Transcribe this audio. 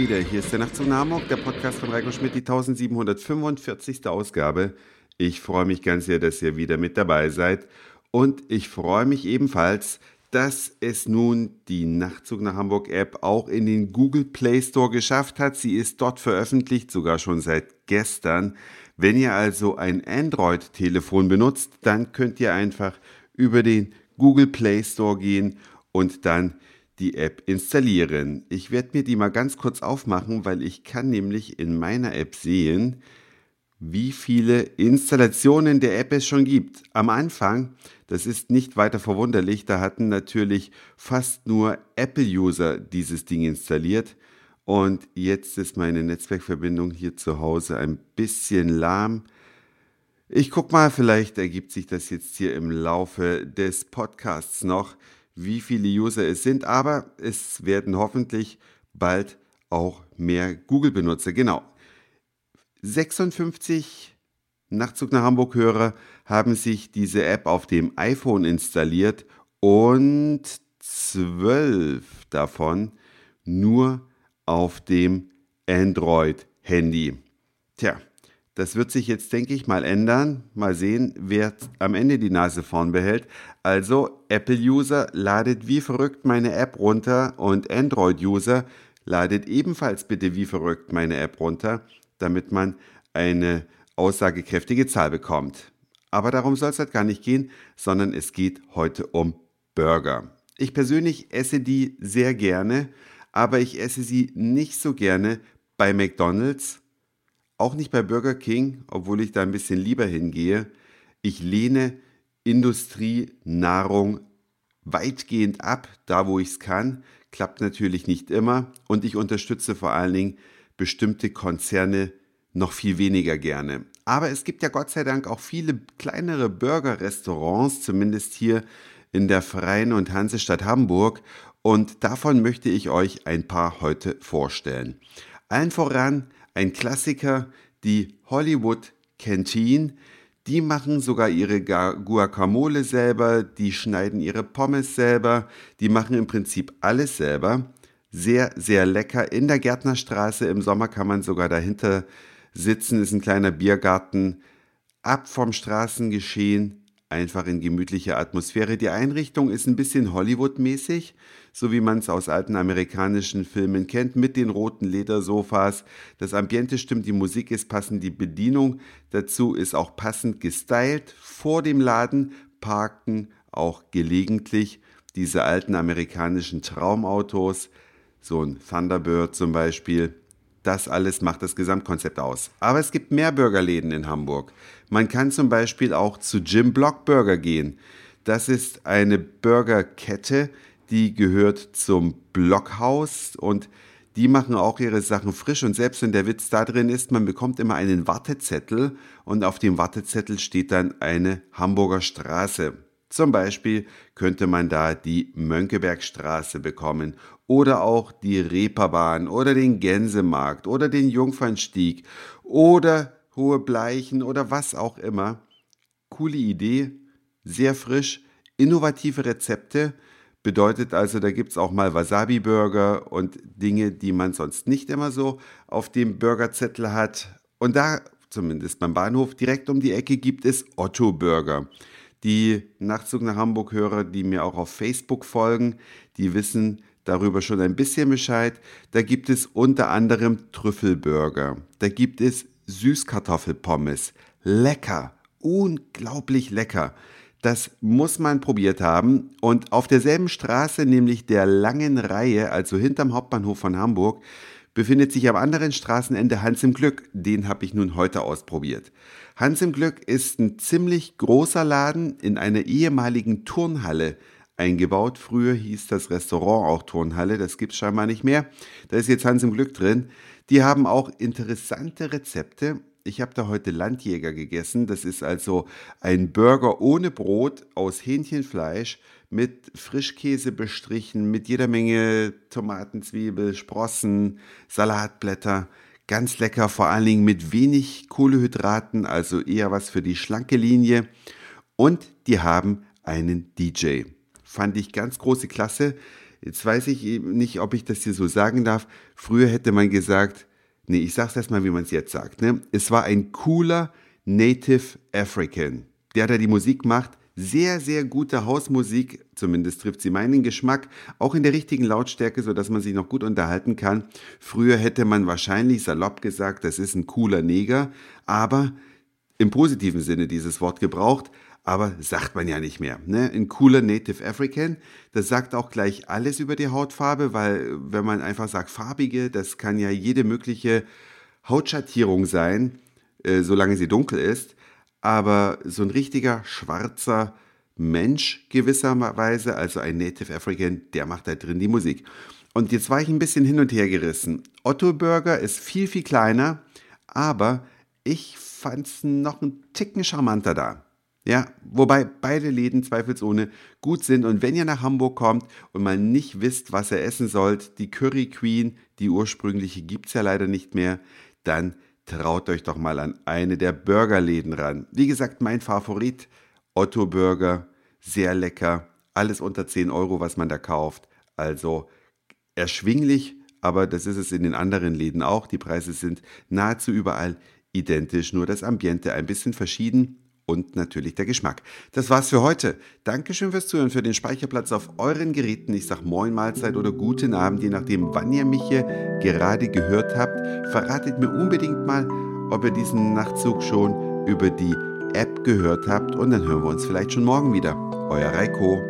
wieder. Hier ist der Nachtzug nach Hamburg, der Podcast von Reiko Schmidt, die 1745. Ausgabe. Ich freue mich ganz sehr, dass ihr wieder mit dabei seid. Und ich freue mich ebenfalls, dass es nun die Nachtzug nach Hamburg App auch in den Google Play Store geschafft hat. Sie ist dort veröffentlicht, sogar schon seit gestern. Wenn ihr also ein Android-Telefon benutzt, dann könnt ihr einfach über den Google Play Store gehen und dann die App installieren. Ich werde mir die mal ganz kurz aufmachen, weil ich kann nämlich in meiner App sehen, wie viele Installationen der App es schon gibt. Am Anfang, das ist nicht weiter verwunderlich, da hatten natürlich fast nur Apple-User dieses Ding installiert. Und jetzt ist meine Netzwerkverbindung hier zu Hause ein bisschen lahm. Ich guck mal, vielleicht ergibt sich das jetzt hier im Laufe des Podcasts noch wie viele User es sind, aber es werden hoffentlich bald auch mehr Google-Benutzer. Genau. 56 Nachtzug nach Hamburg-Hörer haben sich diese App auf dem iPhone installiert und 12 davon nur auf dem Android-Handy. Tja, das wird sich jetzt, denke ich, mal ändern. Mal sehen, wer am Ende die Nase vorn behält. Also, Apple-User ladet wie verrückt meine App runter und Android-User ladet ebenfalls bitte wie verrückt meine App runter, damit man eine aussagekräftige Zahl bekommt. Aber darum soll es halt gar nicht gehen, sondern es geht heute um Burger. Ich persönlich esse die sehr gerne, aber ich esse sie nicht so gerne bei McDonald's auch nicht bei Burger King, obwohl ich da ein bisschen lieber hingehe. Ich lehne Industrienahrung weitgehend ab, da wo ich es kann. Klappt natürlich nicht immer. Und ich unterstütze vor allen Dingen bestimmte Konzerne noch viel weniger gerne. Aber es gibt ja Gott sei Dank auch viele kleinere Burger-Restaurants, zumindest hier in der Freien und Hansestadt Hamburg. Und davon möchte ich euch ein paar heute vorstellen. Allen voran ein Klassiker, die Hollywood Canteen. Die machen sogar ihre Guacamole selber, die schneiden ihre Pommes selber, die machen im Prinzip alles selber. Sehr, sehr lecker. In der Gärtnerstraße im Sommer kann man sogar dahinter sitzen, ist ein kleiner Biergarten. Ab vom Straßengeschehen, einfach in gemütlicher Atmosphäre. Die Einrichtung ist ein bisschen Hollywood-mäßig, so wie man es aus alten amerikanischen Filmen kennt, mit den roten Ledersofas. Das Ambiente stimmt, die Musik ist passend, die Bedienung dazu ist auch passend gestylt. Vor dem Laden parken auch gelegentlich diese alten amerikanischen Traumautos, so ein Thunderbird zum Beispiel. Das alles macht das Gesamtkonzept aus. Aber es gibt mehr Burgerläden in Hamburg. Man kann zum Beispiel auch zu Jim Block Burger gehen. Das ist eine Burgerkette, die gehört zum Blockhaus und die machen auch ihre Sachen frisch und selbst wenn der Witz da drin ist, man bekommt immer einen Wartezettel und auf dem Wartezettel steht dann eine Hamburger Straße. Zum Beispiel könnte man da die Mönckebergstraße bekommen oder auch die Reeperbahn oder den Gänsemarkt oder den Jungfernstieg oder Hohe Bleichen oder was auch immer. Coole Idee, sehr frisch, innovative Rezepte, bedeutet also, da gibt es auch mal Wasabi-Burger und Dinge, die man sonst nicht immer so auf dem Burgerzettel hat. Und da, zumindest beim Bahnhof, direkt um die Ecke gibt es Otto Burger. Die Nachtzug nach Hamburg-Hörer, die mir auch auf Facebook folgen, die wissen darüber schon ein bisschen Bescheid. Da gibt es unter anderem Trüffelburger. Da gibt es Süßkartoffelpommes. Lecker, unglaublich lecker. Das muss man probiert haben. Und auf derselben Straße, nämlich der langen Reihe, also hinterm Hauptbahnhof von Hamburg, befindet sich am anderen Straßenende Hans im Glück. Den habe ich nun heute ausprobiert. Hans im Glück ist ein ziemlich großer Laden in einer ehemaligen Turnhalle eingebaut. Früher hieß das Restaurant auch Turnhalle, das gibt es scheinbar nicht mehr. Da ist jetzt Hans im Glück drin. Die haben auch interessante Rezepte. Ich habe da heute Landjäger gegessen. Das ist also ein Burger ohne Brot aus Hähnchenfleisch mit Frischkäse bestrichen, mit jeder Menge Tomaten, Zwiebel, Sprossen, Salatblätter. Ganz lecker, vor allen Dingen mit wenig Kohlehydraten, also eher was für die schlanke Linie. Und die haben einen DJ. Fand ich ganz große Klasse. Jetzt weiß ich nicht, ob ich das hier so sagen darf. Früher hätte man gesagt, nee, ich sag's erstmal, wie man es jetzt sagt. Ne? Es war ein cooler Native African, der da die Musik macht. Sehr, sehr gute Hausmusik, zumindest trifft sie meinen Geschmack, auch in der richtigen Lautstärke, sodass man sich noch gut unterhalten kann. Früher hätte man wahrscheinlich salopp gesagt, das ist ein cooler Neger, aber im positiven Sinne dieses Wort gebraucht, aber sagt man ja nicht mehr. Ne? Ein cooler Native African, das sagt auch gleich alles über die Hautfarbe, weil wenn man einfach sagt farbige, das kann ja jede mögliche Hautschattierung sein, äh, solange sie dunkel ist. Aber so ein richtiger schwarzer Mensch gewisserweise, also ein Native African, der macht da drin die Musik. Und jetzt war ich ein bisschen hin und her gerissen. Otto Burger ist viel, viel kleiner, aber ich fand es noch einen Ticken charmanter da. Ja, wobei beide Läden zweifelsohne gut sind. Und wenn ihr nach Hamburg kommt und mal nicht wisst, was ihr essen sollt, die Curry Queen, die ursprüngliche gibt es ja leider nicht mehr, dann traut euch doch mal an eine der Burgerläden ran. Wie gesagt, mein Favorit, Otto Burger, sehr lecker, alles unter 10 Euro, was man da kauft. Also erschwinglich, aber das ist es in den anderen Läden auch. Die Preise sind nahezu überall identisch, nur das Ambiente ein bisschen verschieden und natürlich der Geschmack. Das war's für heute. Dankeschön fürs Zuhören, für den Speicherplatz auf euren Geräten. Ich sag Moin Mahlzeit oder guten Abend, je nachdem, wann ihr mich hier gerade gehört habt. Verratet mir unbedingt mal, ob ihr diesen Nachtzug schon über die App gehört habt und dann hören wir uns vielleicht schon morgen wieder. Euer Reiko.